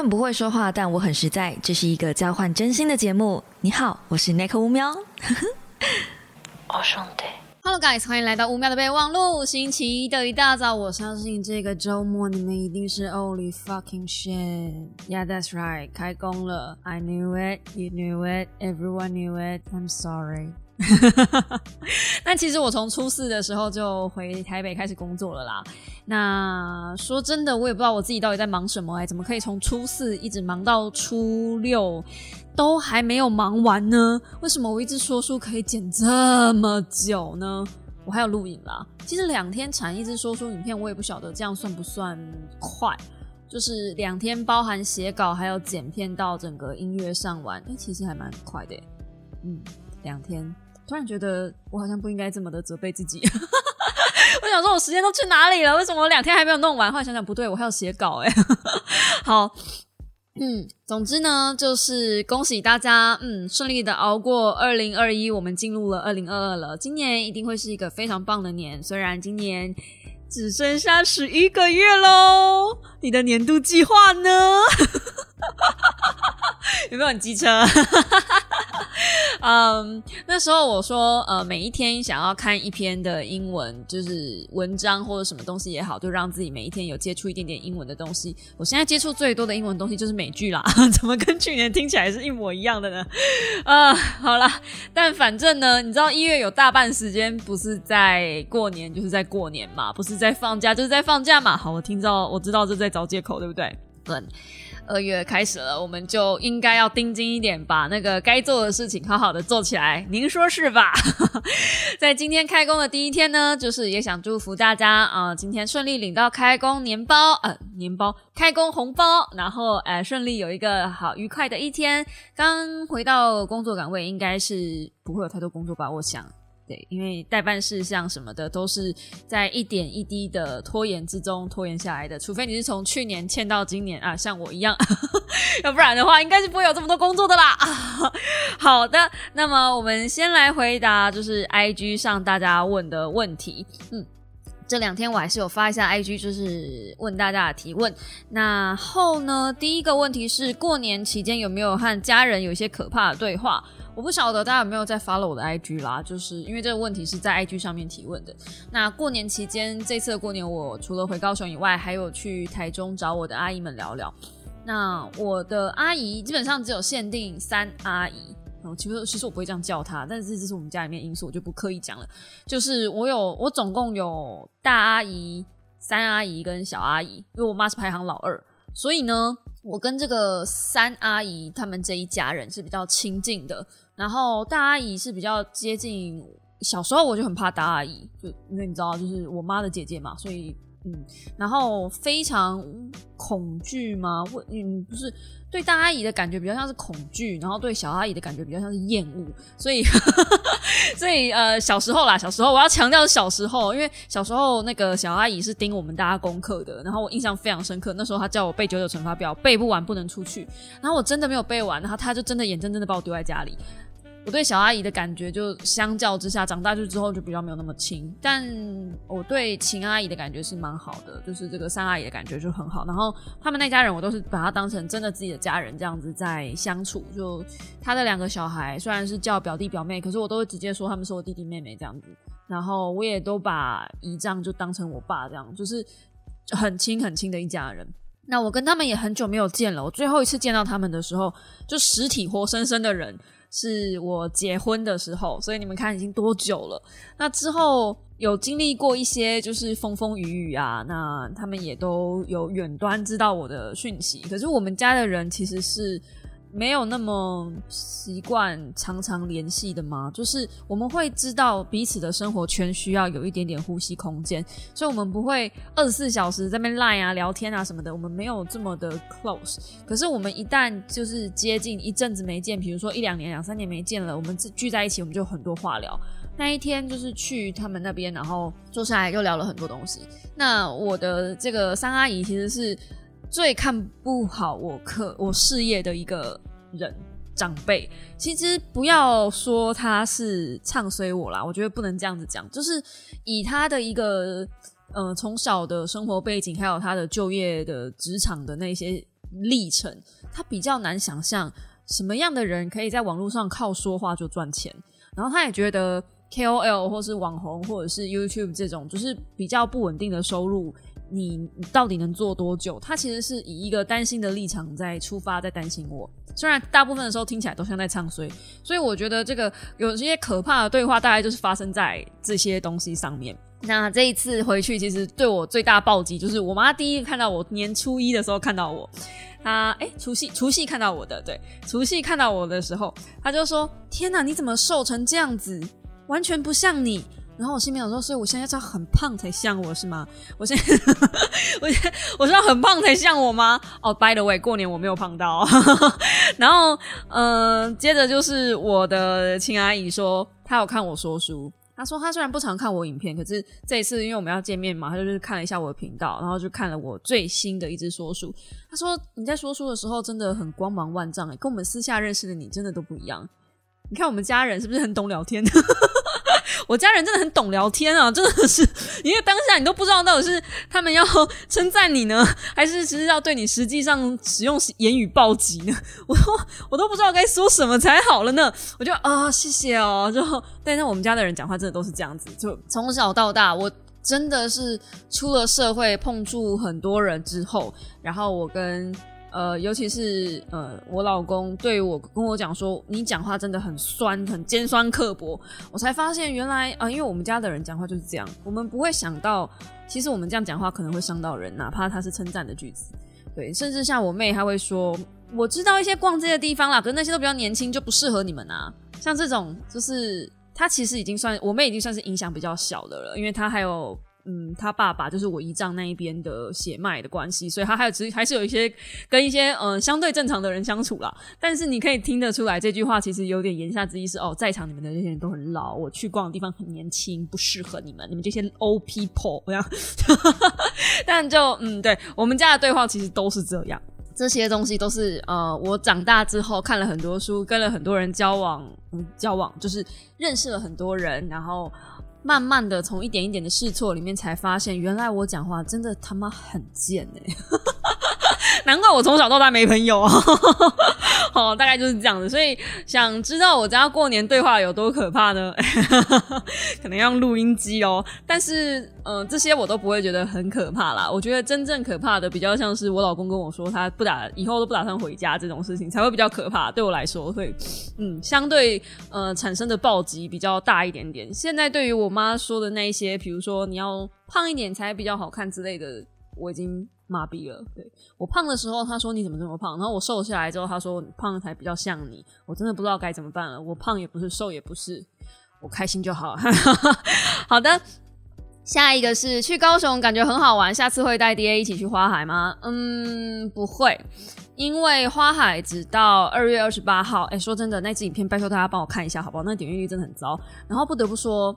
很不会说话，但我很实在。这是一个交换真心的节目。你好，我是 Nick 乌喵。哦，兄弟。Hello guys，欢迎来到乌喵的备忘录。星期一的一大早，我相信这个周末你们一定是 Only fucking shit。Yeah, that's right，开工了。I knew it, you knew it, everyone knew it. I'm sorry. 那其实我从初四的时候就回台北开始工作了啦。那说真的，我也不知道我自己到底在忙什么哎，怎么可以从初四一直忙到初六都还没有忙完呢？为什么我一直说书可以剪这么久呢？我还有录影啦。其实两天产一支说书影片，我也不晓得这样算不算快。就是两天包含写稿还有剪片到整个音乐上完，哎，其实还蛮快的。嗯，两天。突然觉得我好像不应该这么的责备自己，我想说我时间都去哪里了？为什么我两天还没有弄完？后来想想不对，我还要写稿哎。好，嗯，总之呢，就是恭喜大家，嗯，顺利的熬过二零二一，我们进入了二零二二了。今年一定会是一个非常棒的年，虽然今年只剩下十一个月喽。你的年度计划呢？有没有很机车？嗯，那时候我说，呃，每一天想要看一篇的英文，就是文章或者什么东西也好，就让自己每一天有接触一点点英文的东西。我现在接触最多的英文东西就是美剧啦，怎么跟去年听起来是一模一样的呢？啊，好啦，但反正呢，你知道一月有大半时间不是在过年，就是在过年嘛，不是在放假，就是在放假嘛。好，我听到，我知道这在找借口，对不对？对。二月开始了，我们就应该要盯紧一点，把那个该做的事情好好的做起来。您说是吧？在今天开工的第一天呢，就是也想祝福大家啊，今天顺利领到开工年包，呃，年包开工红包，然后呃，顺利有一个好愉快的一天。刚回到工作岗位，应该是不会有太多工作吧？我想。对，因为代办事项什么的都是在一点一滴的拖延之中拖延下来的，除非你是从去年欠到今年啊，像我一样，要不然的话应该是不会有这么多工作的啦。好的，那么我们先来回答就是 I G 上大家问的问题。嗯，这两天我还是有发一下 I G，就是问大家的提问。那后呢，第一个问题是过年期间有没有和家人有一些可怕的对话？我不晓得大家有没有在 follow 我的 IG 啦，就是因为这个问题是在 IG 上面提问的。那过年期间，这次过年，我除了回高雄以外，还有去台中找我的阿姨们聊聊。那我的阿姨基本上只有限定三阿姨，其实其实我不会这样叫她，但是这是我们家里面因素，我就不刻意讲了。就是我有我总共有大阿姨、三阿姨跟小阿姨，因为我妈是排行老二，所以呢，我跟这个三阿姨他们这一家人是比较亲近的。然后大阿姨是比较接近，小时候我就很怕大阿姨，就因为你知道，就是我妈的姐姐嘛，所以嗯，然后非常恐惧吗？我嗯不是对大阿姨的感觉比较像是恐惧，然后对小阿姨的感觉比较像是厌恶，所以 所以呃小时候啦，小时候我要强调小时候，因为小时候那个小阿姨是盯我们大家功课的，然后我印象非常深刻，那时候她叫我背九九乘法表，背不完不能出去，然后我真的没有背完，然后她就真的眼睁睁的把我丢在家里。我对小阿姨的感觉就相较之下，长大就之后就比较没有那么亲，但我对秦阿姨的感觉是蛮好的，就是这个三阿姨的感觉就很好。然后他们那家人，我都是把她当成真的自己的家人这样子在相处。就他的两个小孩，虽然是叫表弟表妹，可是我都会直接说他们是我弟弟妹妹这样子。然后我也都把姨丈就当成我爸这样，就是很亲很亲的一家人。那我跟他们也很久没有见了，我最后一次见到他们的时候，就实体活生生的人。是我结婚的时候，所以你们看已经多久了？那之后有经历过一些就是风风雨雨啊，那他们也都有远端知道我的讯息。可是我们家的人其实是。没有那么习惯常常联系的吗？就是我们会知道彼此的生活圈需要有一点点呼吸空间，所以我们不会二十四小时在那边赖啊、聊天啊什么的。我们没有这么的 close。可是我们一旦就是接近一阵子没见，比如说一两年、两三年没见了，我们聚在一起，我们就很多话聊。那一天就是去他们那边，然后坐下来又聊了很多东西。那我的这个三阿姨其实是。最看不好我课我事业的一个人长辈，其实不要说他是唱衰我啦，我觉得不能这样子讲，就是以他的一个呃从小的生活背景，还有他的就业的职场的那些历程，他比较难想象什么样的人可以在网络上靠说话就赚钱。然后他也觉得 KOL 或是网红或者是 YouTube 这种就是比较不稳定的收入，你到底能做多久？他其实是以一个担心的立场在出发，在担心我。虽然大部分的时候听起来都像在唱衰，所以我觉得这个有些可怕的对话，大概就是发生在这些东西上面。那这一次回去，其实对我最大暴击就是我妈第一个看到我年初一的时候看到我。她哎，除夕除夕看到我的，对，除夕看到我的时候，他就说：“天哪，你怎么瘦成这样子，完全不像你。”然后我心里想说：“所以我现在要很胖才像我是吗？我现在我现我是要很胖才像我吗？”哦，by the way，过年我没有胖到。然后，嗯，接着就是我的亲阿姨说，她有看我说书。他说他虽然不常看我影片，可是这一次因为我们要见面嘛，他就是看了一下我的频道，然后就看了我最新的一支说书。他说你在说书的时候真的很光芒万丈，跟我们私下认识的你真的都不一样。你看我们家人是不是很懂聊天？我家人真的很懂聊天啊，真的是，因为当下你都不知道到底是他们要称赞你呢，还是其实要对你实际上使用言语暴击呢？我都我都不知道该说什么才好了呢。我就啊，谢谢哦。就但是我们家的人讲话真的都是这样子，就从小到大，我真的是出了社会碰触很多人之后，然后我跟。呃，尤其是呃，我老公对我跟我讲说，你讲话真的很酸，很尖酸刻薄。我才发现原来啊，因为我们家的人讲话就是这样，我们不会想到，其实我们这样讲话可能会伤到人，哪怕他是称赞的句子。对，甚至像我妹，她会说，我知道一些逛街的地方啦，可是那些都比较年轻，就不适合你们啊。像这种，就是她其实已经算我妹已经算是影响比较小的了，因为她还有。嗯，他爸爸就是我姨丈那一边的血脉的关系，所以他还有其实还是有一些跟一些嗯相对正常的人相处啦。但是你可以听得出来，这句话其实有点言下之意是哦，在场你们的这些人都很老，我去逛的地方很年轻，不适合你们，你们这些 old people 这样。但就嗯，对我们家的对话其实都是这样，这些东西都是呃，我长大之后看了很多书，跟了很多人交往，交往就是认识了很多人，然后。慢慢的从一点一点的试错里面，才发现原来我讲话真的他妈很贱哎。难怪我从小到大没朋友啊！哦，大概就是这样子。所以想知道我家过年对话有多可怕呢？可能要用录音机哦。但是，嗯，这些我都不会觉得很可怕啦。我觉得真正可怕的，比较像是我老公跟我说他不打以后都不打算回家这种事情，才会比较可怕。对我来说，会嗯，相对呃产生的暴击比较大一点点。现在对于我妈说的那一些，比如说你要胖一点才比较好看之类的，我已经。麻痹了，对我胖的时候，他说你怎么这么胖？然后我瘦下来之后，他说胖才比较像你。我真的不知道该怎么办了。我胖也不是，瘦也不是，我开心就好。好的，下一个是去高雄，感觉很好玩。下次会带 D A 一起去花海吗？嗯，不会，因为花海只到二月二十八号。哎，说真的，那支影片拜托大家帮我看一下，好不好？那点阅率真的很糟。然后不得不说。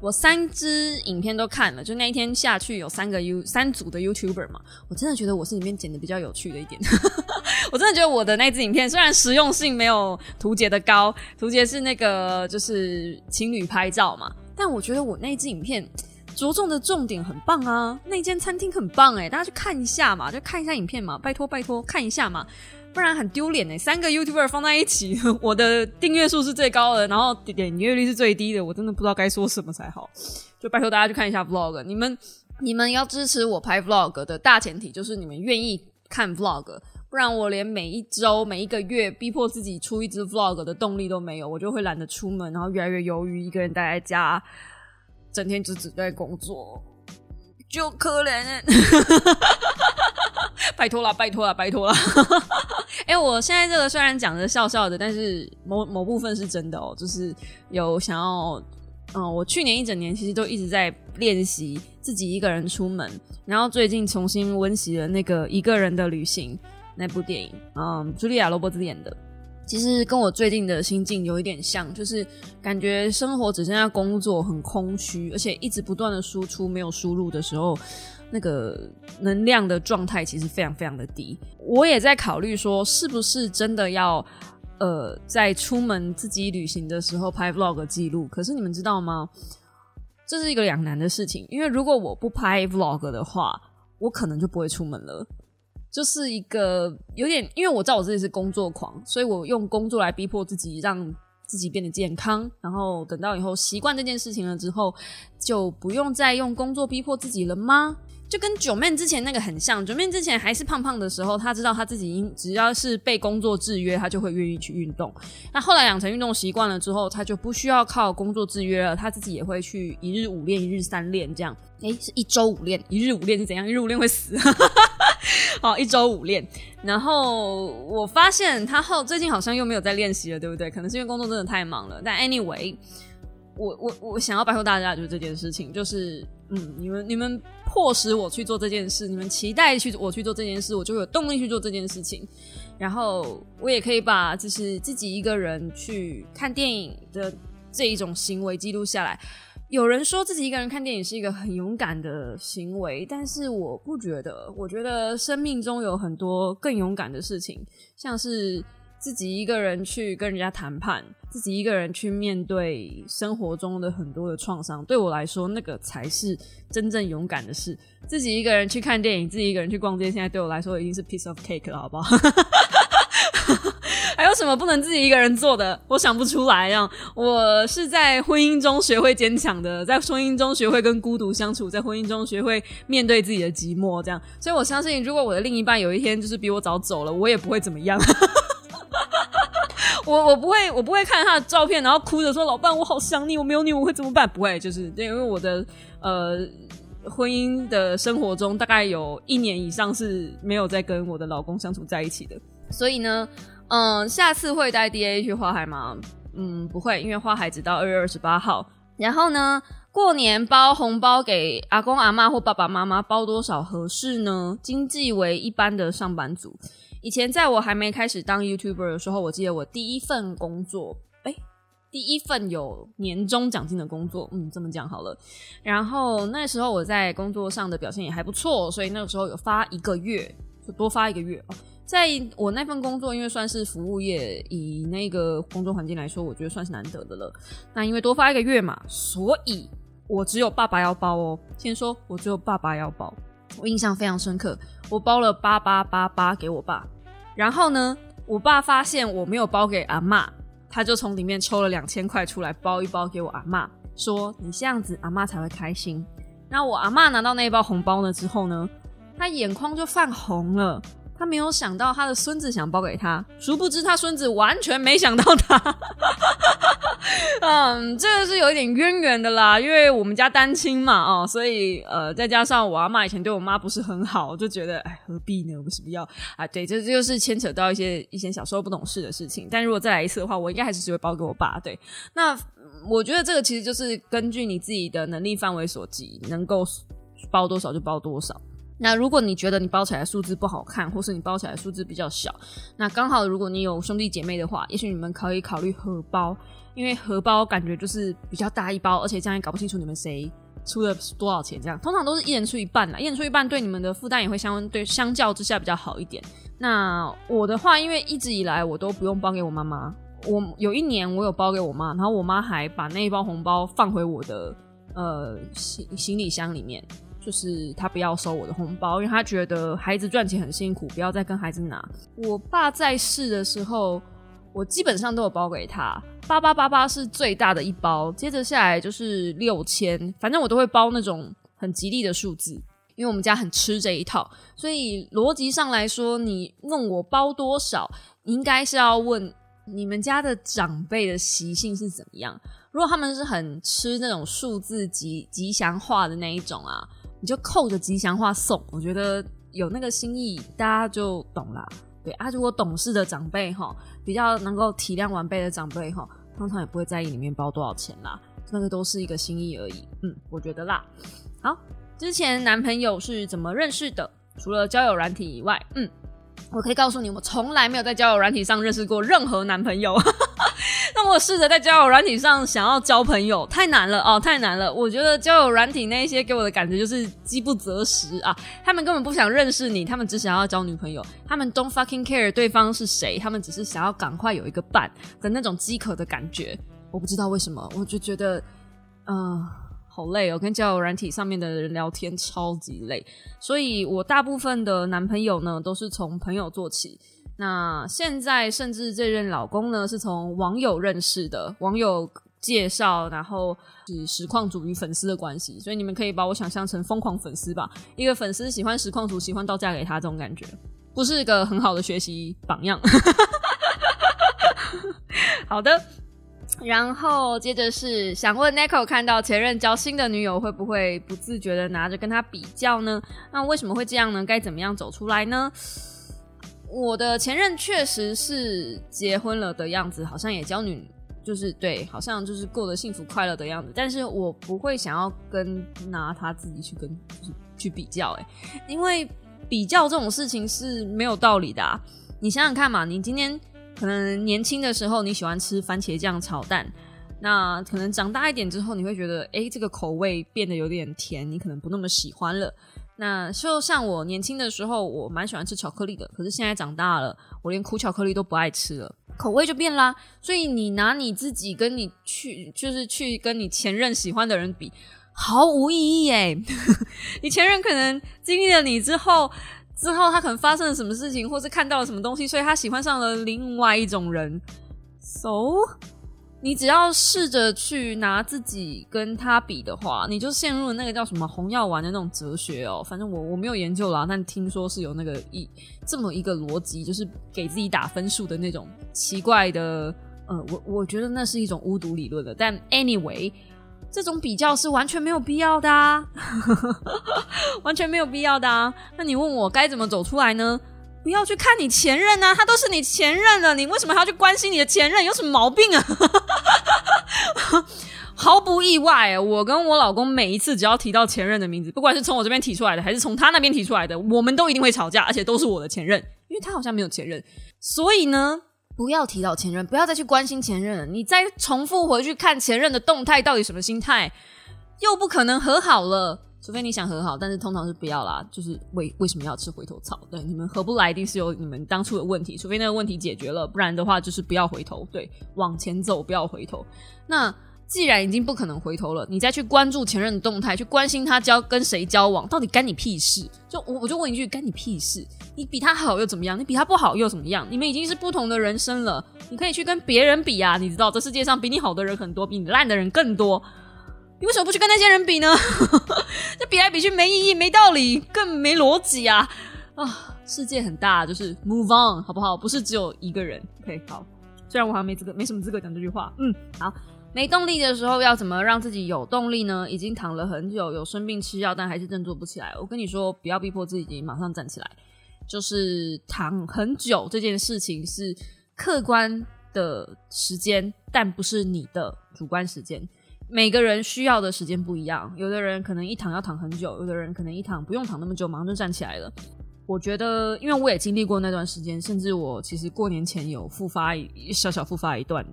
我三支影片都看了，就那一天下去有三个 U 三组的 YouTuber 嘛，我真的觉得我是里面剪的比较有趣的一点。我真的觉得我的那支影片虽然实用性没有图杰的高，图杰是那个就是情侣拍照嘛，但我觉得我那支影片着重的重点很棒啊，那间餐厅很棒哎，大家去看一下嘛，就看一下影片嘛，拜托拜托看一下嘛。不然很丢脸呢。三个 YouTuber 放在一起，我的订阅数是最高的，然后点阅率是最低的，我真的不知道该说什么才好。就拜托大家去看一下 Vlog。你们你们要支持我拍 Vlog 的大前提就是你们愿意看 Vlog，不然我连每一周每一个月逼迫自己出一支 Vlog 的动力都没有，我就会懒得出门，然后越来越忧郁，一个人待在家，整天就只在工作，就可怜。拜托了，拜托了，拜托了！哎，我现在这个虽然讲的笑笑的，但是某某部分是真的哦，就是有想要，嗯，我去年一整年其实都一直在练习自己一个人出门，然后最近重新温习了那个一个人的旅行那部电影，嗯，茱莉亚·罗伯兹演的，其实跟我最近的心境有一点像，就是感觉生活只剩下工作，很空虚，而且一直不断的输出没有输入的时候。那个能量的状态其实非常非常的低，我也在考虑说，是不是真的要呃在出门自己旅行的时候拍 vlog 记录？可是你们知道吗？这是一个两难的事情，因为如果我不拍 vlog 的话，我可能就不会出门了。就是一个有点，因为我知道我自己是工作狂，所以我用工作来逼迫自己，让自己变得健康。然后等到以后习惯这件事情了之后，就不用再用工作逼迫自己了吗？就跟九妹之前那个很像，九妹之前还是胖胖的时候，她知道她自己应只要是被工作制约，她就会愿意去运动。那后来养成运动习惯了之后，她就不需要靠工作制约了，她自己也会去一日五练、一日三练这样。诶，是一周五练，一日五练是怎样？一日五练会死。好，一周五练。然后我发现她后最近好像又没有在练习了，对不对？可能是因为工作真的太忙了。但 anyway。我我我想要拜托大家，就是这件事情，就是嗯，你们你们迫使我去做这件事，你们期待去我去做这件事，我就有动力去做这件事情。然后我也可以把就是自己一个人去看电影的这一种行为记录下来。有人说自己一个人看电影是一个很勇敢的行为，但是我不觉得。我觉得生命中有很多更勇敢的事情，像是。自己一个人去跟人家谈判，自己一个人去面对生活中的很多的创伤，对我来说，那个才是真正勇敢的事。自己一个人去看电影，自己一个人去逛街，现在对我来说已经是 piece of cake 了，好不好？还有什么不能自己一个人做的？我想不出来。这样，我是在婚姻中学会坚强的，在婚姻中学会跟孤独相处，在婚姻中学会面对自己的寂寞。这样，所以我相信，如果我的另一半有一天就是比我早走了，我也不会怎么样。我我不会，我不会看他的照片，然后哭着说：“老伴，我好想你，我没有你我会怎么办？”不会，就是因为我的呃婚姻的生活中，大概有一年以上是没有在跟我的老公相处在一起的。所以呢，嗯，下次会带 D A 去花海吗？嗯，不会，因为花海只到二月二十八号。然后呢，过年包红包给阿公阿妈或爸爸妈妈，包多少合适呢？经济为一般的上班族。以前在我还没开始当 YouTuber 的时候，我记得我第一份工作，哎，第一份有年终奖金的工作，嗯，这么讲好了。然后那时候我在工作上的表现也还不错，所以那个时候有发一个月，就多发一个月。在我那份工作，因为算是服务业，以那个工作环境来说，我觉得算是难得的了。那因为多发一个月嘛，所以我只有爸爸要包哦。先说我只有爸爸要包。我印象非常深刻，我包了八八八八给我爸，然后呢，我爸发现我没有包给阿妈，他就从里面抽了两千块出来包一包给我阿妈，说你这样子阿妈才会开心。那我阿妈拿到那一包红包呢之后呢，她眼眶就泛红了。他没有想到他的孙子想包给他，殊不知他孙子完全没想到他。嗯，这个是有一点渊源的啦，因为我们家单亲嘛，哦，所以呃，再加上我阿妈以前对我妈不是很好，就觉得哎，何必呢？为什么要啊？对，这这就是牵扯到一些以前小时候不懂事的事情。但如果再来一次的话，我应该还是只会包给我爸。对，那我觉得这个其实就是根据你自己的能力范围所及，能够包多少就包多少。那如果你觉得你包起来数字不好看，或是你包起来数字比较小，那刚好如果你有兄弟姐妹的话，也许你们可以考虑荷包，因为荷包感觉就是比较大一包，而且这样也搞不清楚你们谁出了多少钱，这样通常都是一人出一半啦，一人出一半对你们的负担也会相对相较之下比较好一点。那我的话，因为一直以来我都不用包给我妈妈，我有一年我有包给我妈，然后我妈还把那一包红包放回我的呃行行李箱里面。就是他不要收我的红包，因为他觉得孩子赚钱很辛苦，不要再跟孩子拿。我爸在世的时候，我基本上都有包给他，八八八八是最大的一包，接着下来就是六千，反正我都会包那种很吉利的数字，因为我们家很吃这一套。所以逻辑上来说，你问我包多少，应该是要问你们家的长辈的习性是怎么样。如果他们是很吃那种数字吉吉祥话的那一种啊。你就扣着吉祥话送，我觉得有那个心意，大家就懂啦。对啊，如果懂事的长辈哈，比较能够体谅晚辈的长辈哈，通常也不会在意里面包多少钱啦，那个都是一个心意而已。嗯，我觉得啦。好，之前男朋友是怎么认识的？除了交友软体以外，嗯。我可以告诉你，我从来没有在交友软体上认识过任何男朋友。那我试着在交友软体上想要交朋友，太难了哦，太难了。我觉得交友软体那一些给我的感觉就是饥不择食啊，他们根本不想认识你，他们只想要交女朋友，他们 don't fucking care 对方是谁，他们只是想要赶快有一个伴的那种饥渴的感觉。我不知道为什么，我就觉得，嗯。好累哦，跟交友软体上面的人聊天超级累，所以我大部分的男朋友呢都是从朋友做起。那现在甚至这任老公呢是从网友认识的，网友介绍，然后是实况主与粉丝的关系，所以你们可以把我想象成疯狂粉丝吧，一个粉丝喜欢实况主，喜欢到嫁给他这种感觉，不是一个很好的学习榜样。好的。然后接着是想问 Nico，看到前任交新的女友，会不会不自觉的拿着跟他比较呢？那为什么会这样呢？该怎么样走出来呢？我的前任确实是结婚了的样子，好像也交女，就是对，好像就是过得幸福快乐的样子。但是我不会想要跟拿他自己去跟去比较，哎，因为比较这种事情是没有道理的。啊。你想想看嘛，你今天。可能年轻的时候你喜欢吃番茄酱炒蛋，那可能长大一点之后你会觉得，哎，这个口味变得有点甜，你可能不那么喜欢了。那就像我年轻的时候，我蛮喜欢吃巧克力的，可是现在长大了，我连苦巧克力都不爱吃了，口味就变啦。所以你拿你自己跟你去，就是去跟你前任喜欢的人比，毫无意义哎。你前任可能经历了你之后。之后他可能发生了什么事情，或是看到了什么东西，所以他喜欢上了另外一种人。So，你只要试着去拿自己跟他比的话，你就陷入了那个叫什么红药丸的那种哲学哦。反正我我没有研究啦，但听说是有那个一这么一个逻辑，就是给自己打分数的那种奇怪的。呃，我我觉得那是一种巫毒理论的。但 anyway。这种比较是完全没有必要的啊，完全没有必要的啊。那你问我该怎么走出来呢？不要去看你前任啊，他都是你前任了，你为什么还要去关心你的前任？有什么毛病啊？毫不意外，我跟我老公每一次只要提到前任的名字，不管是从我这边提出来的，还是从他那边提出来的，我们都一定会吵架，而且都是我的前任，因为他好像没有前任，所以呢。不要提到前任，不要再去关心前任。你再重复回去看前任的动态，到底什么心态？又不可能和好了，除非你想和好，但是通常是不要啦。就是为为什么要吃回头草？对，你们合不来，一定是有你们当初的问题。除非那个问题解决了，不然的话就是不要回头，对，往前走，不要回头。那。既然已经不可能回头了，你再去关注前任的动态，去关心他交跟谁交往，到底干你屁事？就我我就问一句，干你屁事？你比他好又怎么样？你比他不好又怎么样？你们已经是不同的人生了，你可以去跟别人比啊！你知道这世界上比你好的人很多，比你烂的人更多，你为什么不去跟那些人比呢？这比来比去没意义、没道理，更没逻辑啊！啊，世界很大，就是 move on 好不好？不是只有一个人。OK，好，虽然我好像没资格，没什么资格讲这句话。嗯，好。没动力的时候要怎么让自己有动力呢？已经躺了很久，有生病吃药，但还是振作不起来。我跟你说，不要逼迫自己马上站起来。就是躺很久这件事情是客观的时间，但不是你的主观时间。每个人需要的时间不一样，有的人可能一躺要躺很久，有的人可能一躺不用躺那么久，马上就站起来了。我觉得，因为我也经历过那段时间，甚至我其实过年前有复发一小小复发一段。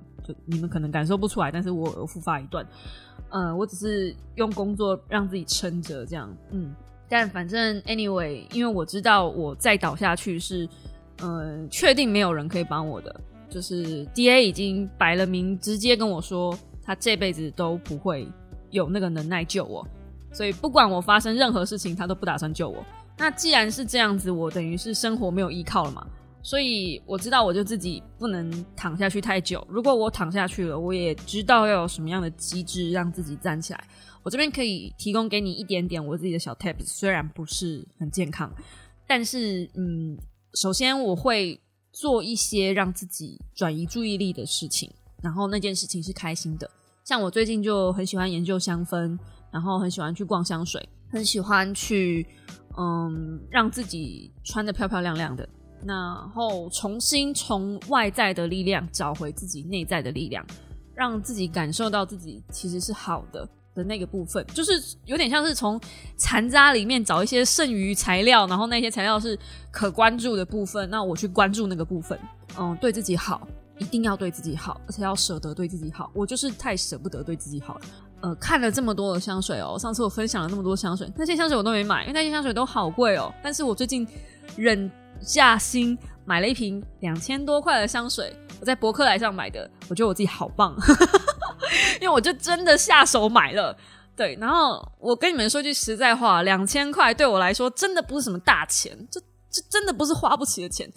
你们可能感受不出来，但是我有复发一段，呃，我只是用工作让自己撑着这样，嗯，但反正 anyway，因为我知道我再倒下去是，嗯，确定没有人可以帮我的，就是 D A 已经摆了明，直接跟我说他这辈子都不会有那个能耐救我，所以不管我发生任何事情，他都不打算救我。那既然是这样子，我等于是生活没有依靠了嘛。所以我知道，我就自己不能躺下去太久。如果我躺下去了，我也知道要有什么样的机制让自己站起来。我这边可以提供给你一点点我自己的小 tips，虽然不是很健康，但是嗯，首先我会做一些让自己转移注意力的事情，然后那件事情是开心的。像我最近就很喜欢研究香氛，然后很喜欢去逛香水，很喜欢去嗯让自己穿的漂漂亮亮的。然后重新从外在的力量找回自己内在的力量，让自己感受到自己其实是好的的那个部分，就是有点像是从残渣里面找一些剩余材料，然后那些材料是可关注的部分，那我去关注那个部分。嗯，对自己好，一定要对自己好，而且要舍得对自己好。我就是太舍不得对自己好了。呃，看了这么多的香水哦，上次我分享了那么多香水，那些香水我都没买，因为那些香水都好贵哦。但是我最近忍。下心买了一瓶两千多块的香水，我在博客来上买的，我觉得我自己好棒，因为我就真的下手买了，对，然后我跟你们说句实在话，两千块对我来说真的不是什么大钱，这这真的不是花不起的钱。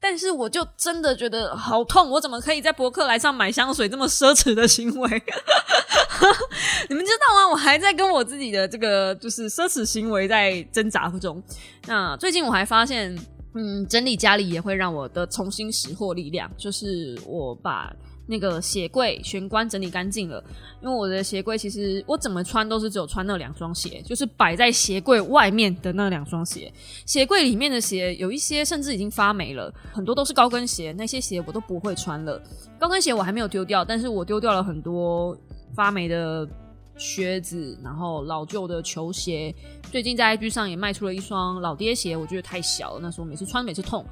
但是我就真的觉得好痛，我怎么可以在博客来上买香水这么奢侈的行为？你们知道吗？我还在跟我自己的这个就是奢侈行为在挣扎中。那最近我还发现，嗯，整理家里也会让我的重新拾获力量，就是我把。那个鞋柜玄关整理干净了，因为我的鞋柜其实我怎么穿都是只有穿那两双鞋，就是摆在鞋柜外面的那两双鞋。鞋柜里面的鞋有一些甚至已经发霉了，很多都是高跟鞋，那些鞋我都不会穿了。高跟鞋我还没有丢掉，但是我丢掉了很多发霉的靴子，然后老旧的球鞋。最近在 IG 上也卖出了一双老爹鞋，我觉得太小了，那时候每次穿每次痛。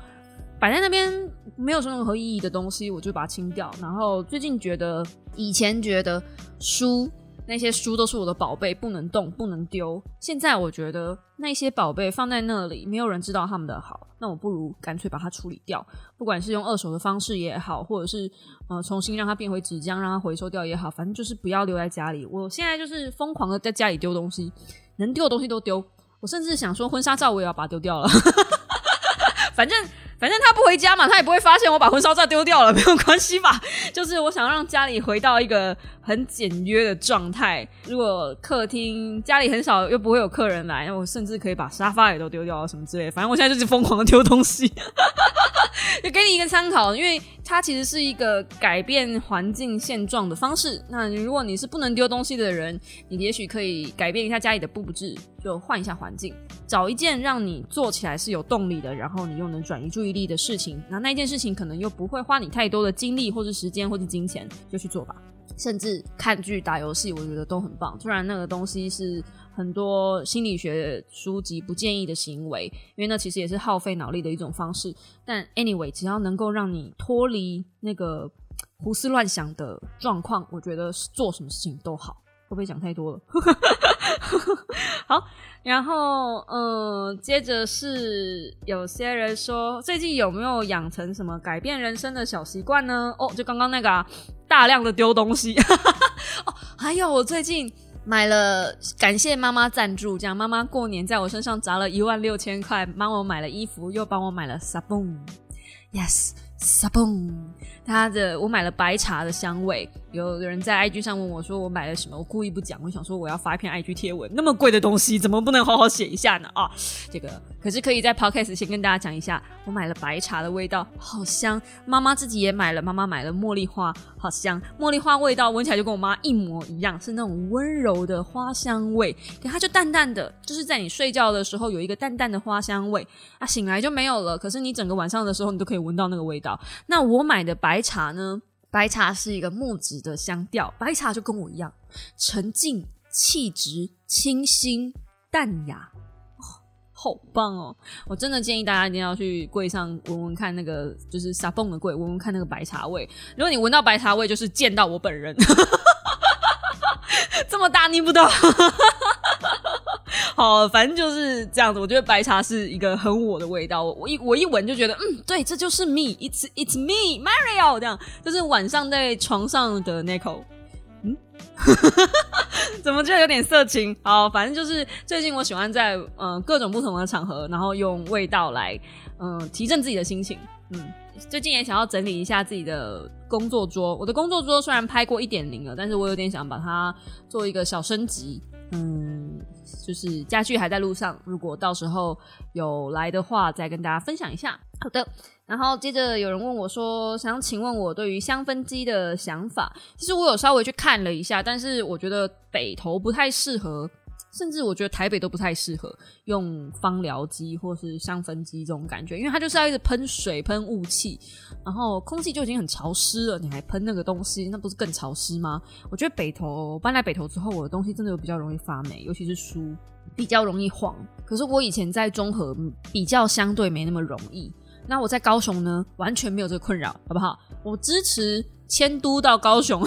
摆在那边没有任何意义的东西，我就把它清掉。然后最近觉得，以前觉得书那些书都是我的宝贝，不能动，不能丢。现在我觉得那些宝贝放在那里，没有人知道他们的好，那我不如干脆把它处理掉。不管是用二手的方式也好，或者是呃重新让它变回纸浆，让它回收掉也好，反正就是不要留在家里。我现在就是疯狂的在家里丢东西，能丢的东西都丢。我甚至想说，婚纱照我也要把它丢掉了，反正。反正他不回家嘛，他也不会发现我把婚纱照丢掉了，没有关系吧？就是我想让家里回到一个很简约的状态。如果客厅家里很少，又不会有客人来，我甚至可以把沙发也都丢掉什么之类。反正我现在就是疯狂的丢东西。就给你一个参考，因为它其实是一个改变环境现状的方式。那如果你是不能丢东西的人，你也许可以改变一下家里的布置，就换一下环境，找一件让你做起来是有动力的，然后你又能转移注意力的事情。那那件事情可能又不会花你太多的精力，或是时间，或是金钱，就去做吧。甚至看剧、打游戏，我觉得都很棒。虽然那个东西是。很多心理学书籍不建议的行为，因为那其实也是耗费脑力的一种方式。但 anyway，只要能够让你脱离那个胡思乱想的状况，我觉得做什么事情都好。会不会讲太多了？好，然后嗯，接着是有些人说，最近有没有养成什么改变人生的小习惯呢？哦，就刚刚那个啊大量的丢东西。哦，还有我最近。买了，感谢妈妈赞助，这样妈妈过年在我身上砸了一万六千块，帮我买了衣服，又帮我买了 sabon，yes sabon。它的我买了白茶的香味，有人在 IG 上问我说我买了什么，我故意不讲，我想说我要发一篇 IG 贴文，那么贵的东西怎么不能好好写一下呢？啊，这个可是可以在 Podcast 先跟大家讲一下，我买了白茶的味道，好香。妈妈自己也买了，妈妈买了茉莉花，好香。茉莉花味道闻起来就跟我妈一模一样，是那种温柔的花香味，可它就淡淡的，就是在你睡觉的时候有一个淡淡的花香味，啊，醒来就没有了。可是你整个晚上的时候你都可以闻到那个味道。那我买的白。白茶呢？白茶是一个木质的香调，白茶就跟我一样，沉静、气质、清新、淡雅，好棒哦！我真的建议大家一定要去柜上闻闻看，那个就是沙泵的柜，闻闻看那个白茶味。如果你闻到白茶味，就是见到我本人，这么大逆不道。好，反正就是这样子。我觉得白茶是一个很我的味道。我一我一闻就觉得，嗯，对，这就是 me，it's it's me，Mario。这样就是晚上在床上的 Nico。嗯，怎么就有点色情？好，反正就是最近我喜欢在嗯各种不同的场合，然后用味道来嗯提振自己的心情。嗯，最近也想要整理一下自己的工作桌。我的工作桌虽然拍过一点零了，但是我有点想把它做一个小升级。嗯，就是家具还在路上，如果到时候有来的话，再跟大家分享一下。好的，然后接着有人问我说，想请问我对于香氛机的想法。其实我有稍微去看了一下，但是我觉得北投不太适合。甚至我觉得台北都不太适合用芳疗机或是香氛机这种感觉，因为它就是要一直喷水、喷雾气，然后空气就已经很潮湿了，你还喷那个东西，那不是更潮湿吗？我觉得北投搬来北投之后，我的东西真的有比较容易发霉，尤其是书比较容易黄。可是我以前在中和比较相对没那么容易，那我在高雄呢，完全没有这个困扰，好不好？我支持迁都到高雄。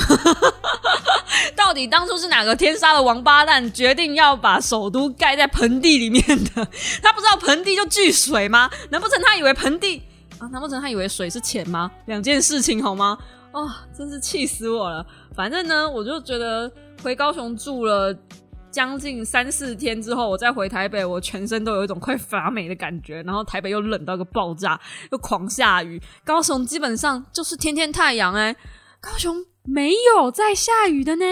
到底当初是哪个天杀的王八蛋决定要把首都盖在盆地里面的？他不知道盆地就聚水吗？难不成他以为盆地啊？难不成他以为水是钱吗？两件事情好吗？哦，真是气死我了！反正呢，我就觉得回高雄住了将近三四天之后，我再回台北，我全身都有一种快发霉的感觉。然后台北又冷到个爆炸，又狂下雨。高雄基本上就是天天太阳哎，高雄没有在下雨的呢。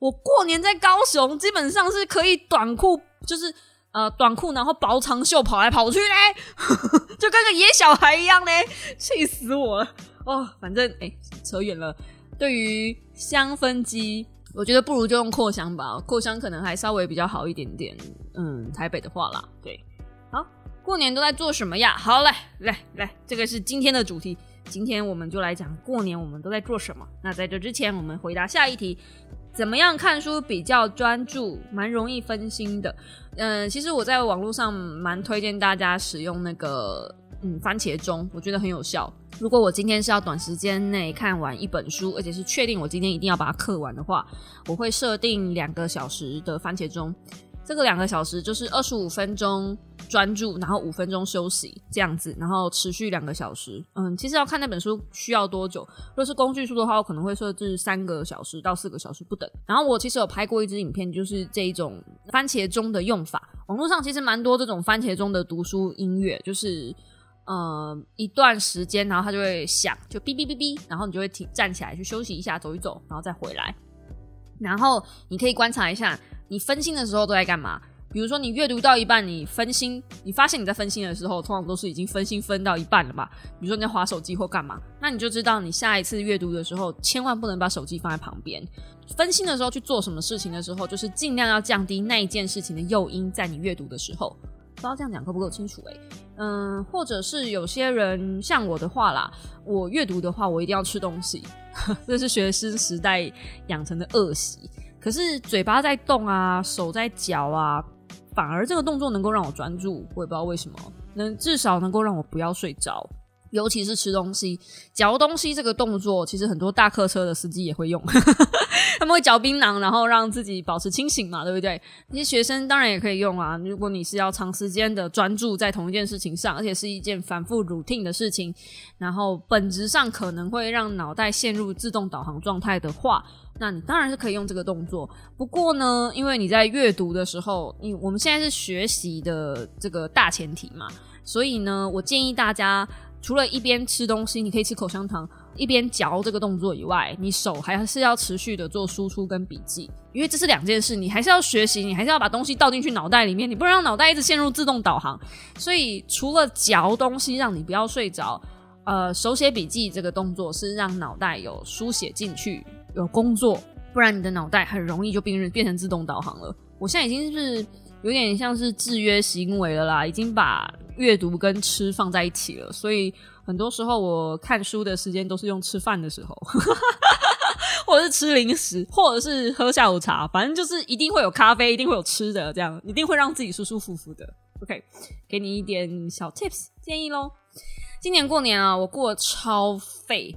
我过年在高雄，基本上是可以短裤，就是呃短裤，然后薄长袖跑来跑去嘞，就跟个野小孩一样嘞，气死我了哦。反正哎，扯远了。对于香氛机，我觉得不如就用扩香吧，扩香可能还稍微比较好一点点。嗯，台北的话啦，对，好，过年都在做什么呀？好，来来来，这个是今天的主题，今天我们就来讲过年我们都在做什么。那在这之前，我们回答下一题：怎么样看书比较专注，蛮容易分心的？嗯，其实我在网络上蛮推荐大家使用那个。嗯，番茄钟我觉得很有效。如果我今天是要短时间内看完一本书，而且是确定我今天一定要把它刻完的话，我会设定两个小时的番茄钟。这个两个小时就是二十五分钟专注，然后五分钟休息这样子，然后持续两个小时。嗯，其实要看那本书需要多久。如果是工具书的话，我可能会设置三个小时到四个小时不等。然后我其实有拍过一支影片，就是这一种番茄钟的用法。网络上其实蛮多这种番茄钟的读书音乐，就是。呃，一段时间，然后它就会响，就哔哔哔哔，然后你就会停，站起来去休息一下，走一走，然后再回来。然后你可以观察一下，你分心的时候都在干嘛？比如说你阅读到一半，你分心，你发现你在分心的时候，通常都是已经分心分到一半了吧？比如说你在划手机或干嘛，那你就知道你下一次阅读的时候，千万不能把手机放在旁边。分心的时候去做什么事情的时候，就是尽量要降低那一件事情的诱因，在你阅读的时候。不知道这样讲够不够清楚？诶。嗯，或者是有些人像我的话啦，我阅读的话，我一定要吃东西，这是学生时代养成的恶习。可是嘴巴在动啊，手在嚼啊，反而这个动作能够让我专注，我也不知道为什么，能至少能够让我不要睡着。尤其是吃东西、嚼东西这个动作，其实很多大客车的司机也会用，他们会嚼槟榔，然后让自己保持清醒嘛，对不对？那些学生当然也可以用啊。如果你是要长时间的专注在同一件事情上，而且是一件反复 routine 的事情，然后本质上可能会让脑袋陷入自动导航状态的话，那你当然是可以用这个动作。不过呢，因为你在阅读的时候，你我们现在是学习的这个大前提嘛，所以呢，我建议大家。除了一边吃东西，你可以吃口香糖，一边嚼这个动作以外，你手还是要持续的做输出跟笔记，因为这是两件事，你还是要学习，你还是要把东西倒进去脑袋里面，你不能让脑袋一直陷入自动导航。所以除了嚼东西让你不要睡着，呃，手写笔记这个动作是让脑袋有书写进去，有工作，不然你的脑袋很容易就变变成自动导航了。我现在已经是有点像是制约行为了啦，已经把。阅读跟吃放在一起了，所以很多时候我看书的时间都是用吃饭的时候，或者是吃零食，或者是喝下午茶，反正就是一定会有咖啡，一定会有吃的，这样一定会让自己舒舒服服的。OK，给你一点小 tips 建议喽。今年过年啊，我过超废，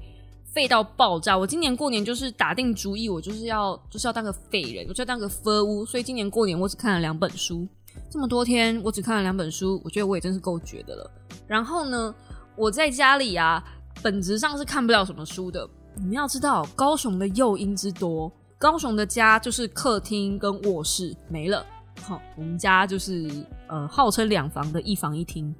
废到爆炸。我今年过年就是打定主意，我就是要就是要当个废人，我就要当个废物。所以今年过年我只看了两本书。这么多天，我只看了两本书，我觉得我也真是够绝的了。然后呢，我在家里啊，本质上是看不了什么书的。你们要知道，高雄的诱因之多，高雄的家就是客厅跟卧室没了。好，我们家就是呃，号称两房的一房一厅。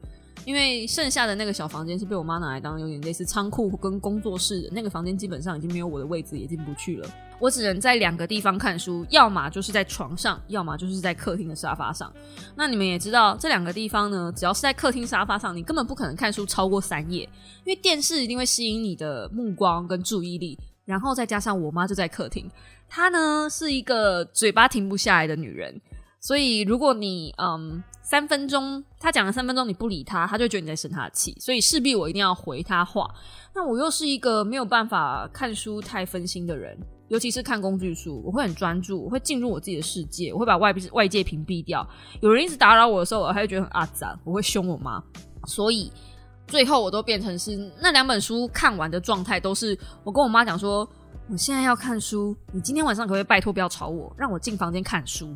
因为剩下的那个小房间是被我妈拿来当有点类似仓库跟工作室的，那个房间基本上已经没有我的位置，也进不去了。我只能在两个地方看书，要么就是在床上，要么就是在客厅的沙发上。那你们也知道，这两个地方呢，只要是在客厅沙发上，你根本不可能看书超过三页，因为电视一定会吸引你的目光跟注意力。然后再加上我妈就在客厅，她呢是一个嘴巴停不下来的女人。所以，如果你嗯三分钟，他讲了三分钟你不理他，他就觉得你在生他的气，所以势必我一定要回他话。那我又是一个没有办法看书太分心的人，尤其是看工具书，我会很专注，我会进入我自己的世界，我会把外外界屏蔽掉。有人一直打扰我的时候，我还会觉得很阿杂，我会凶我妈。所以最后我都变成是那两本书看完的状态，都是我跟我妈讲说。我现在要看书，你今天晚上可不可以拜托不要吵我，让我进房间看书？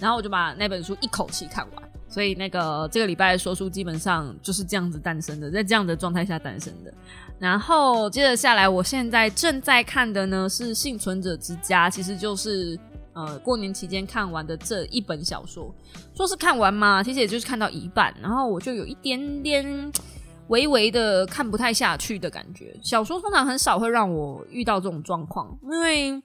然后我就把那本书一口气看完。所以那个这个礼拜的说书基本上就是这样子诞生的，在这样的状态下诞生的。然后接着下来，我现在正在看的呢是《幸存者之家》，其实就是呃过年期间看完的这一本小说。说是看完嘛，其实也就是看到一半，然后我就有一点点微微的看不太下去的感觉。小说通常很少会让我遇到这种状况，因为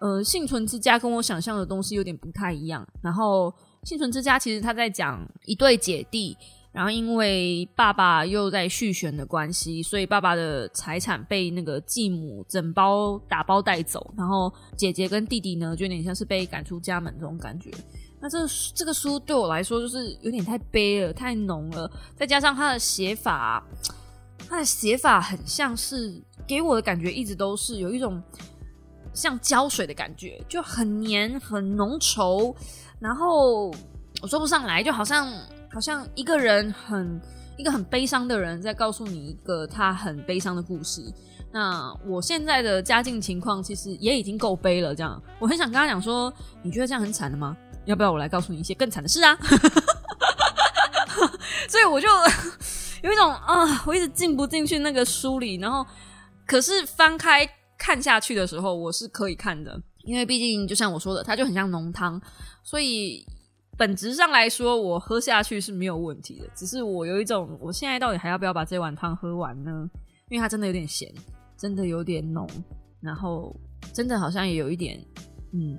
呃幸存之家跟我想象的东西有点不太一样。然后幸存之家其实他在讲一对姐弟。然后因为爸爸又在续弦的关系，所以爸爸的财产被那个继母整包打包带走，然后姐姐跟弟弟呢，就有点像是被赶出家门这种感觉。那这这个书对我来说就是有点太悲了，太浓了，再加上他的写法，他的写法很像是给我的感觉一直都是有一种像胶水的感觉，就很黏很浓稠，然后我说不上来，就好像。好像一个人很一个很悲伤的人在告诉你一个他很悲伤的故事。那我现在的家境情况其实也已经够悲了，这样我很想跟他讲说，你觉得这样很惨的吗？要不要我来告诉你一些更惨的事啊？所以我就 有一种啊，我一直进不进去那个书里，然后可是翻开看下去的时候，我是可以看的，因为毕竟就像我说的，它就很像浓汤，所以。本质上来说，我喝下去是没有问题的，只是我有一种，我现在到底还要不要把这碗汤喝完呢？因为它真的有点咸，真的有点浓，然后真的好像也有一点，嗯，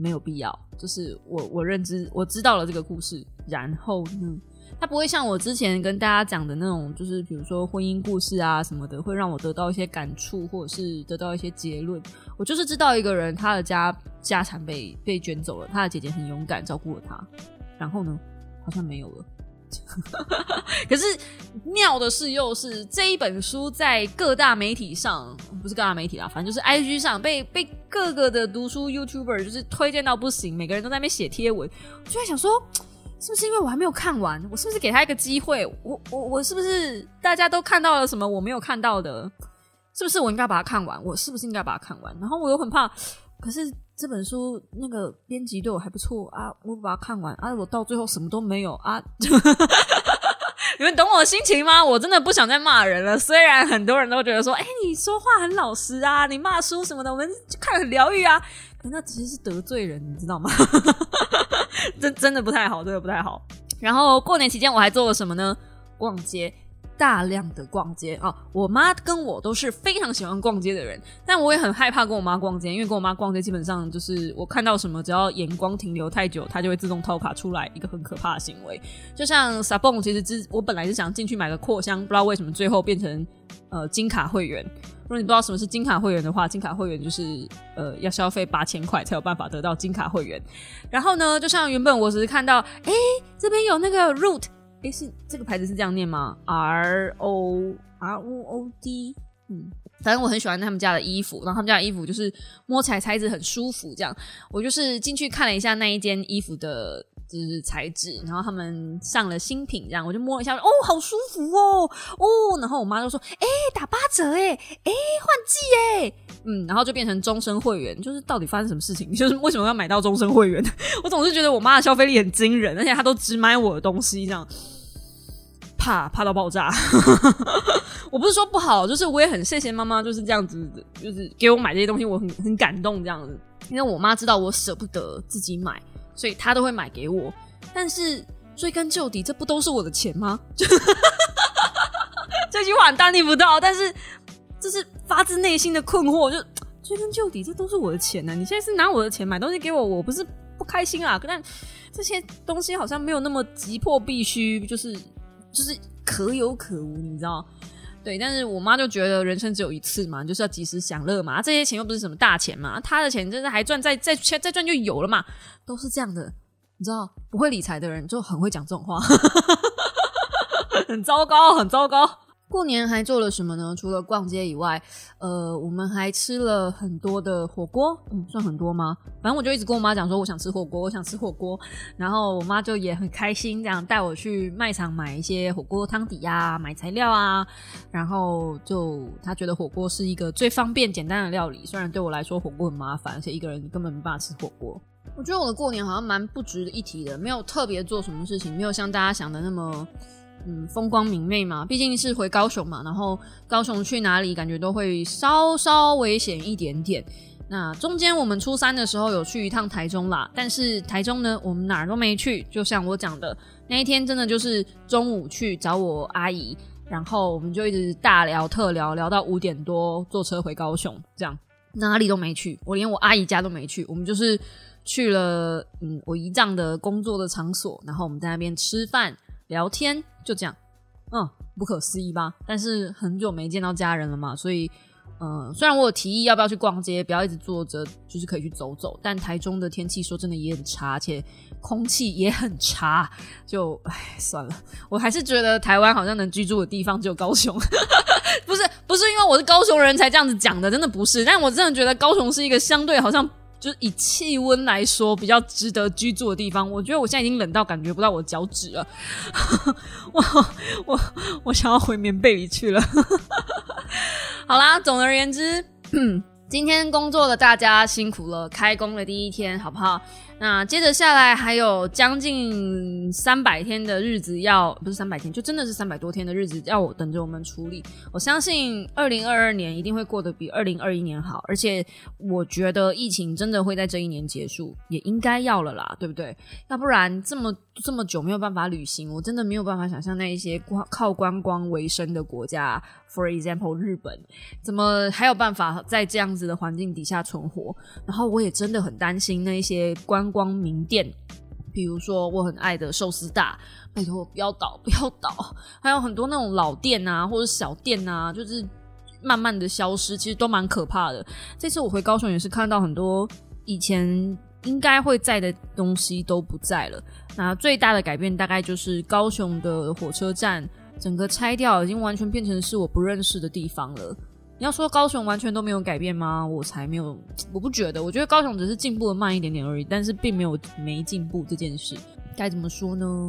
没有必要。就是我我认知我知道了这个故事，然后呢？他不会像我之前跟大家讲的那种，就是比如说婚姻故事啊什么的，会让我得到一些感触，或者是得到一些结论。我就是知道一个人，他的家家产被被卷走了，他的姐姐很勇敢照顾了他，然后呢，好像没有了。可是妙的是，又是这一本书在各大媒体上，不是各大媒体啦，反正就是 I G 上被被各个的读书 YouTuber 就是推荐到不行，每个人都在那边写贴文，我就在想说。是不是因为我还没有看完？我是不是给他一个机会？我我我是不是大家都看到了什么我没有看到的？是不是我应该把它看完？我是不是应该把它看完？然后我又很怕，可是这本书那个编辑对我还不错啊，我把它看完啊，我到最后什么都没有啊！你们懂我的心情吗？我真的不想再骂人了。虽然很多人都觉得说，哎，你说话很老实啊，你骂书什么的，我们看很疗愈啊。可那其实是得罪人，你知道吗？真真的不太好，真的不太好。然后过年期间我还做了什么呢？逛街，大量的逛街啊！我妈跟我都是非常喜欢逛街的人，但我也很害怕跟我妈逛街，因为跟我妈逛街基本上就是我看到什么，只要眼光停留太久，她就会自动掏卡出来，一个很可怕的行为。就像 Sabon，其实之我本来是想进去买个扩香，不知道为什么最后变成呃金卡会员。如果你不知道什么是金卡会员的话，金卡会员就是呃要消费八千块才有办法得到金卡会员。然后呢，就像原本我只是看到，哎，这边有那个 root，哎是这个牌子是这样念吗？R O R O O D，嗯，反正我很喜欢他们家的衣服，然后他们家的衣服就是摸起来材质很舒服，这样我就是进去看了一下那一件衣服的。就是材质，然后他们上了新品，这样我就摸一下，哦，好舒服哦，哦，然后我妈就说，哎，打八折，哎，哎，换季，哎，嗯，然后就变成终身会员，就是到底发生什么事情？就是为什么要买到终身会员？我总是觉得我妈的消费力很惊人，而且她都只买我的东西，这样怕怕到爆炸。我不是说不好，就是我也很谢谢妈妈，就是这样子，就是给我买这些东西，我很很感动这样子，因为我妈知道我舍不得自己买。所以他都会买给我，但是追根究底，这不都是我的钱吗？这句话很大逆不道，但是这是发自内心的困惑。就追根究底，这都是我的钱呢。你现在是拿我的钱买东西给我，我不是不开心啊？但这些东西好像没有那么急迫，必须就是就是可有可无，你知道？对，但是我妈就觉得人生只有一次嘛，就是要及时享乐嘛。这些钱又不是什么大钱嘛，她的钱真是还赚，再再再赚就有了嘛，都是这样的。你知道，不会理财的人就很会讲这种话，很糟糕，很糟糕。过年还做了什么呢？除了逛街以外，呃，我们还吃了很多的火锅，嗯，算很多吗？反正我就一直跟我妈讲说，我想吃火锅，我想吃火锅。然后我妈就也很开心，这样带我去卖场买一些火锅汤底呀，买材料啊。然后就她觉得火锅是一个最方便简单的料理，虽然对我来说火锅很麻烦，而且一个人根本没办法吃火锅。我觉得我的过年好像蛮不值得一提的，没有特别做什么事情，没有像大家想的那么。嗯，风光明媚嘛，毕竟是回高雄嘛，然后高雄去哪里感觉都会稍稍危险一点点。那中间我们初三的时候有去一趟台中啦，但是台中呢，我们哪儿都没去。就像我讲的，那一天真的就是中午去找我阿姨，然后我们就一直大聊特聊，聊到五点多，坐车回高雄，这样哪里都没去，我连我阿姨家都没去，我们就是去了嗯我姨丈的工作的场所，然后我们在那边吃饭聊天，就这样，嗯，不可思议吧？但是很久没见到家人了嘛，所以。嗯，虽然我有提议要不要去逛街，不要一直坐着，就是可以去走走。但台中的天气说真的也很差，而且空气也很差，就唉算了。我还是觉得台湾好像能居住的地方只有高雄，不是不是因为我是高雄人才这样子讲的，真的不是。但我真的觉得高雄是一个相对好像就以气温来说比较值得居住的地方。我觉得我现在已经冷到感觉不到我脚趾了，我我我想要回棉被里去了。好啦，总而言之，今天工作的大家辛苦了，开工的第一天，好不好？那接着下来还有将近三百天的日子要，不是三百天，就真的是三百多天的日子要我等着我们处理。我相信二零二二年一定会过得比二零二一年好，而且我觉得疫情真的会在这一年结束，也应该要了啦，对不对？要不然这么这么久没有办法旅行，我真的没有办法想象那一些光靠观光为生的国家，for example 日本，怎么还有办法在这样子的环境底下存活？然后我也真的很担心那一些观。光名店，比如说我很爱的寿司大，拜托不要倒，不要倒。还有很多那种老店啊，或者小店啊，就是慢慢的消失，其实都蛮可怕的。这次我回高雄也是看到很多以前应该会在的东西都不在了。那最大的改变大概就是高雄的火车站整个拆掉，已经完全变成是我不认识的地方了。你要说高雄完全都没有改变吗？我才没有，我不觉得。我觉得高雄只是进步的慢一点点而已，但是并没有没进步这件事，该怎么说呢？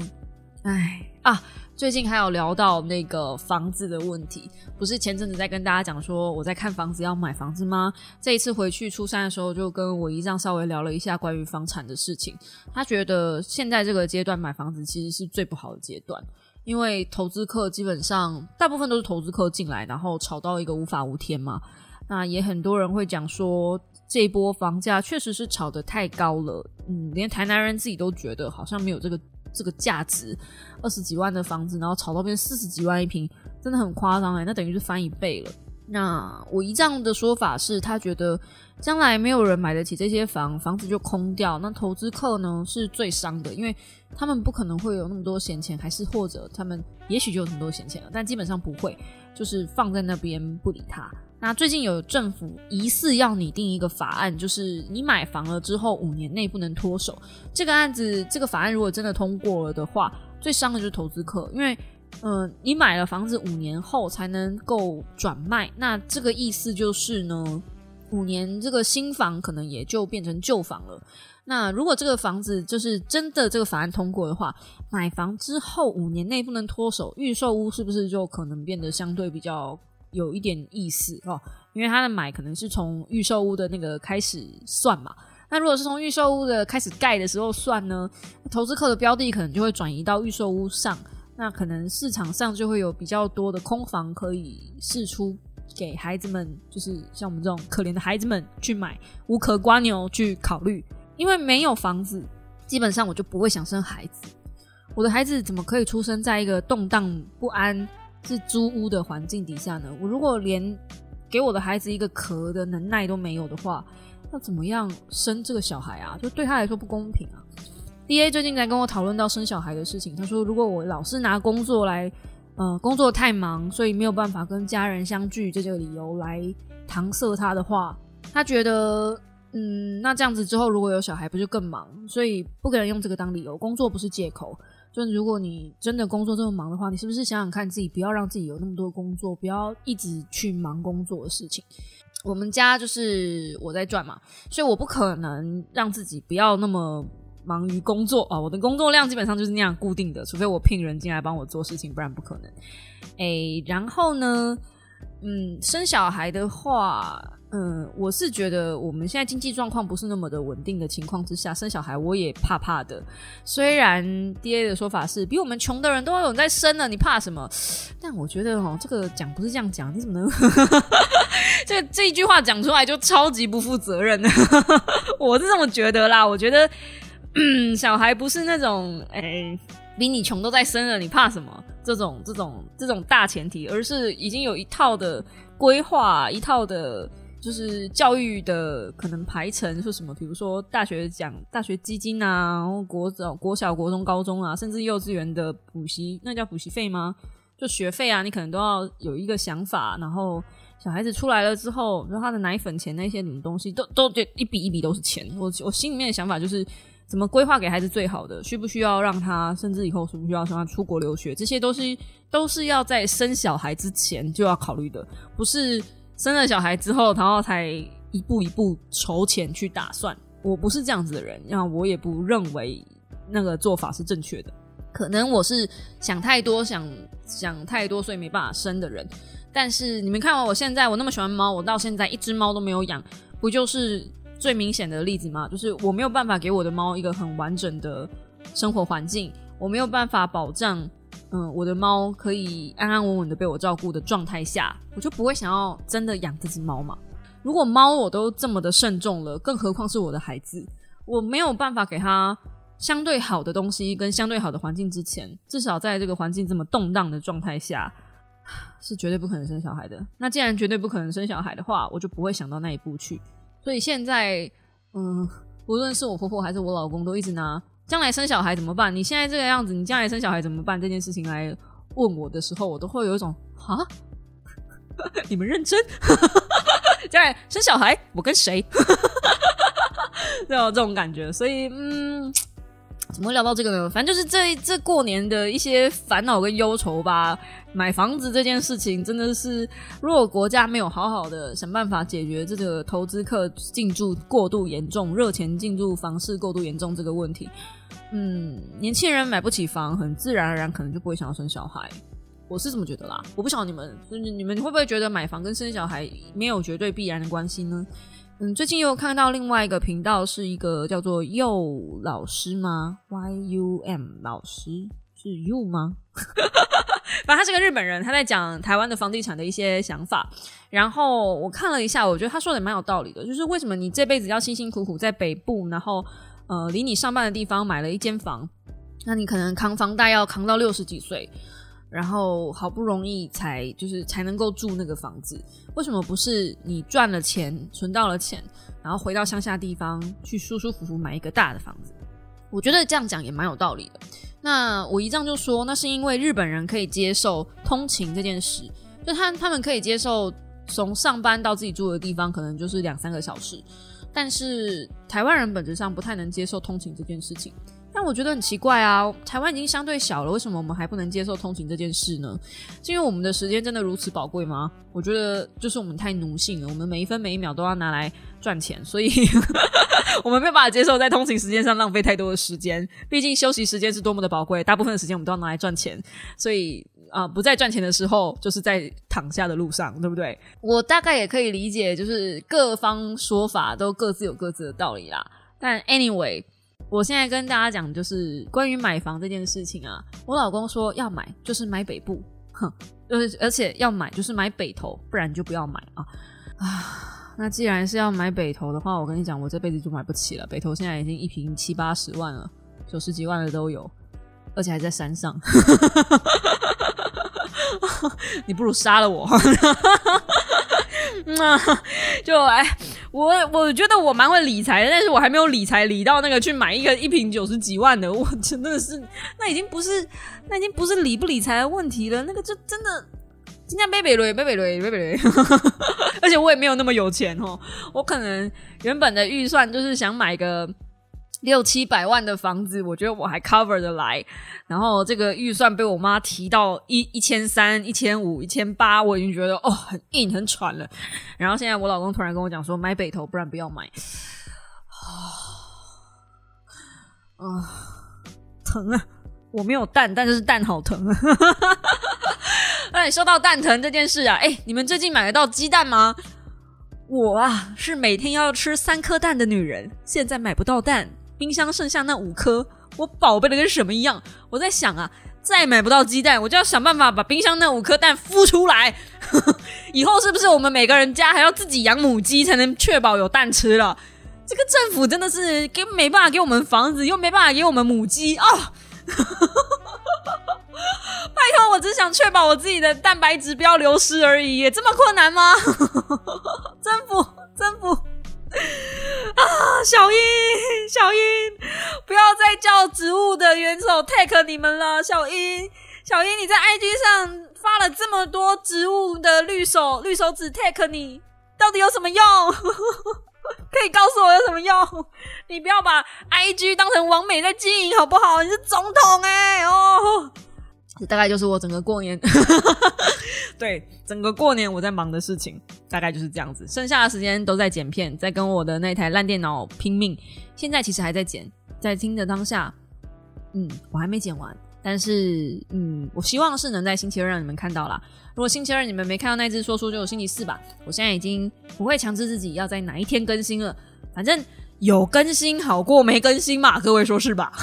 哎啊，最近还有聊到那个房子的问题，不是前阵子在跟大家讲说我在看房子要买房子吗？这一次回去初三的时候，就跟我姨丈稍微聊了一下关于房产的事情。他觉得现在这个阶段买房子其实是最不好的阶段。因为投资客基本上大部分都是投资客进来，然后炒到一个无法无天嘛。那也很多人会讲说，这一波房价确实是炒的太高了。嗯，连台南人自己都觉得好像没有这个这个价值。二十几万的房子，然后炒到变四十几万一平，真的很夸张哎。那等于是翻一倍了。那我姨丈的说法是他觉得将来没有人买得起这些房，房子就空掉。那投资客呢是最伤的，因为他们不可能会有那么多闲钱，还是或者他们也许就有很多闲钱了，但基本上不会，就是放在那边不理他。那最近有政府疑似要拟定一个法案，就是你买房了之后五年内不能脱手。这个案子，这个法案如果真的通过了的话，最伤的就是投资客，因为。嗯，你买了房子五年后才能够转卖，那这个意思就是呢，五年这个新房可能也就变成旧房了。那如果这个房子就是真的这个法案通过的话，买房之后五年内不能脱手，预售屋是不是就可能变得相对比较有一点意思哦？因为他的买可能是从预售屋的那个开始算嘛。那如果是从预售屋的开始盖的时候算呢，投资客的标的可能就会转移到预售屋上。那可能市场上就会有比较多的空房可以试出给孩子们，就是像我们这种可怜的孩子们去买，无壳瓜牛去考虑。因为没有房子，基本上我就不会想生孩子。我的孩子怎么可以出生在一个动荡不安、是租屋的环境底下呢？我如果连给我的孩子一个壳的能耐都没有的话，那怎么样生这个小孩啊？就对他来说不公平啊！D A 最近在跟我讨论到生小孩的事情，他说如果我老是拿工作来，呃，工作太忙，所以没有办法跟家人相聚这个理由来搪塞他的话，他觉得，嗯，那这样子之后如果有小孩不就更忙？所以不可能用这个当理由，工作不是借口。就如果你真的工作这么忙的话，你是不是想想看自己不要让自己有那么多工作，不要一直去忙工作的事情？我们家就是我在赚嘛，所以我不可能让自己不要那么。忙于工作啊，我的工作量基本上就是那样固定的，除非我聘人进来帮我做事情，不然不可能。哎，然后呢，嗯，生小孩的话，嗯，我是觉得我们现在经济状况不是那么的稳定的情况之下，生小孩我也怕怕的。虽然 D A 的说法是比我们穷的人都有在生了，你怕什么？但我觉得哦，这个讲不是这样讲，你怎么能？这这一句话讲出来就超级不负责任呢，我是这么觉得啦。我觉得，小孩不是那种哎，比你穷都在生了，你怕什么？这种这种这种大前提，而是已经有一套的规划，一套的，就是教育的可能排程是什么？比如说大学讲大学基金啊，然后国小、国小、国中、高中啊，甚至幼稚园的补习，那叫补习费吗？就学费啊，你可能都要有一个想法，然后小孩子出来了之后，然后他的奶粉钱那些什么东西，都都就一笔一笔都是钱。我我心里面的想法就是，怎么规划给孩子最好的？需不需要让他，甚至以后需不需要让他出国留学？这些都是都是要在生小孩之前就要考虑的，不是生了小孩之后，然后才一步一步筹钱去打算。我不是这样子的人，然后我也不认为那个做法是正确的。可能我是想太多，想想太多，所以没办法生的人。但是你们看，我现在我那么喜欢猫，我到现在一只猫都没有养，不就是最明显的例子嘛？就是我没有办法给我的猫一个很完整的生活环境，我没有办法保障，嗯，我的猫可以安安稳稳的被我照顾的状态下，我就不会想要真的养这只猫嘛。如果猫我都这么的慎重了，更何况是我的孩子，我没有办法给他。相对好的东西跟相对好的环境之前，至少在这个环境这么动荡的状态下，是绝对不可能生小孩的。那既然绝对不可能生小孩的话，我就不会想到那一步去。所以现在，嗯，无论是我婆婆还是我老公，都一直拿将来生小孩怎么办？你现在这个样子，你将来生小孩怎么办？这件事情来问我的时候，我都会有一种啊，你们认真？将来生小孩，我跟谁？就有这种感觉。所以，嗯。怎么会聊到这个呢？反正就是这这过年的一些烦恼跟忧愁吧。买房子这件事情真的是，如果国家没有好好的想办法解决这个投资客进驻过度严重、热钱进驻房市过度严重这个问题，嗯，年轻人买不起房，很自然而然可能就不会想要生小孩。我是这么觉得啦。我不晓得你们，你们会不会觉得买房跟生小孩没有绝对必然的关系呢？嗯，最近又看到另外一个频道，是一个叫做佑老师吗？Y U M 老师是 You 吗？反正他是个日本人，他在讲台湾的房地产的一些想法。然后我看了一下，我觉得他说的蛮有道理的。就是为什么你这辈子要辛辛苦苦在北部，然后呃离你上班的地方买了一间房，那你可能扛房贷要扛到六十几岁。然后好不容易才就是才能够住那个房子，为什么不是你赚了钱存到了钱，然后回到乡下地方去舒舒服服买一个大的房子？我觉得这样讲也蛮有道理的。那我姨丈就说，那是因为日本人可以接受通勤这件事，就他他们可以接受从上班到自己住的地方可能就是两三个小时，但是台湾人本质上不太能接受通勤这件事情。但我觉得很奇怪啊，台湾已经相对小了，为什么我们还不能接受通勤这件事呢？是因为我们的时间真的如此宝贵吗？我觉得就是我们太奴性了，我们每一分每一秒都要拿来赚钱，所以 我们没有办法接受在通勤时间上浪费太多的时间。毕竟休息时间是多么的宝贵，大部分的时间我们都要拿来赚钱，所以啊，不在赚钱的时候，就是在躺下的路上，对不对？我大概也可以理解，就是各方说法都各自有各自的道理啦。但 anyway。我现在跟大家讲，就是关于买房这件事情啊。我老公说要买就是买北部，哼，就是而且要买就是买北投，不然就不要买啊啊！那既然是要买北投的话，我跟你讲，我这辈子就买不起了。北投现在已经一平七八十万了，九十几万的都有，而且还在山上。你不如杀了我。那 就哎，我我觉得我蛮会理财的，但是我还没有理财理到那个去买一个一瓶九十几万的，我真的是那已经不是那已经不是理不理财的问题了，那个就真的今天贝贝瑞贝贝瑞贝贝雷，而且我也没有那么有钱哦，我可能原本的预算就是想买个。六七百万的房子，我觉得我还 cover 的来。然后这个预算被我妈提到一一千三、一千五、一千八，我已经觉得哦很硬、很喘了。然后现在我老公突然跟我讲说买北投，不然不要买。啊，疼啊！我没有蛋，但是蛋好疼啊！哎，说到蛋疼这件事啊，哎，你们最近买得到鸡蛋吗？我啊，是每天要吃三颗蛋的女人，现在买不到蛋。冰箱剩下那五颗，我宝贝的跟什么一样？我在想啊，再买不到鸡蛋，我就要想办法把冰箱那五颗蛋孵出来。以后是不是我们每个人家还要自己养母鸡，才能确保有蛋吃了？这个政府真的是给没办法给我们房子，又没办法给我们母鸡啊！拜托，我只想确保我自己的蛋白质不要流失而已，也这么困难吗？政府，政府 啊！小英，小英，不要再叫植物的元首 take 你们了。小英，小英，你在 IG 上发了这么多植物的绿手绿手指 take 你，到底有什么用？可以告诉我有什么用？你不要把 IG 当成王美在经营好不好？你是总统哎哦。这大概就是我整个过年，对整个过年我在忙的事情，大概就是这样子。剩下的时间都在剪片，在跟我的那台烂电脑拼命。现在其实还在剪，在听的当下，嗯，我还没剪完，但是嗯，我希望是能在星期二让你们看到啦。如果星期二你们没看到那只说书，就有星期四吧。我现在已经不会强制自己要在哪一天更新了，反正。有更新好过没更新嘛？各位说是吧？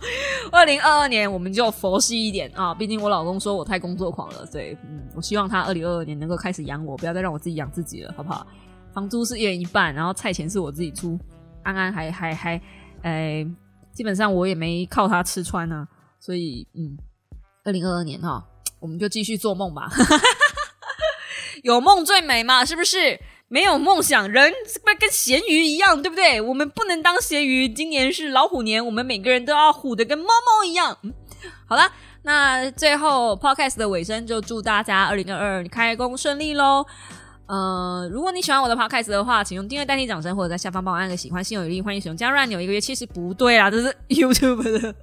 二零二二年我们就佛系一点啊！毕竟我老公说我太工作狂了，对，嗯，我希望他二零二二年能够开始养我，不要再让我自己养自己了，好不好？房租是一人一半，然后菜钱是我自己出，安安还还还，哎，基本上我也没靠他吃穿啊，所以嗯，二零二二年哈，我们就继续做梦吧，有梦最美嘛，是不是？没有梦想，人不跟咸鱼一样，对不对？我们不能当咸鱼。今年是老虎年，我们每个人都要虎的跟猫猫一样。好了，那最后 podcast 的尾声，就祝大家二零二二开工顺利喽。呃，如果你喜欢我的 podcast 的话，请用订阅代替掌声，或者在下方帮我按个喜欢，心有余力，欢迎使用加入按钮。一个月其实不对啦，这是 YouTube 的。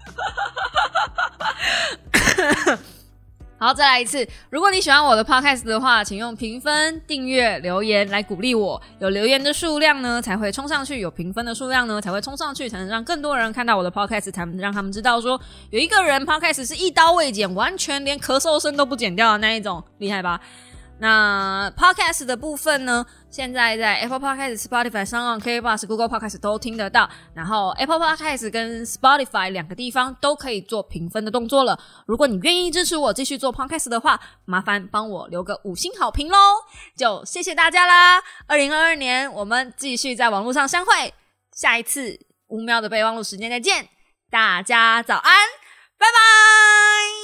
好，再来一次。如果你喜欢我的 podcast 的话，请用评分、订阅、留言来鼓励我。有留言的数量呢，才会冲上去；有评分的数量呢，才会冲上去，才能让更多人看到我的 podcast，才能让他们知道说，有一个人 podcast 是一刀未剪，完全连咳嗽声都不剪掉的那一种，厉害吧？那 Podcast 的部分呢？现在在 Apple Podcast、Spotify、上岸 K Bus、Google Podcast 都听得到。然后 Apple Podcast 跟 Spotify 两个地方都可以做评分的动作了。如果你愿意支持我继续做 Podcast 的话，麻烦帮我留个五星好评喽！就谢谢大家啦！二零二二年我们继续在网络上相会，下一次五秒的备忘录时间再见，大家早安，拜拜。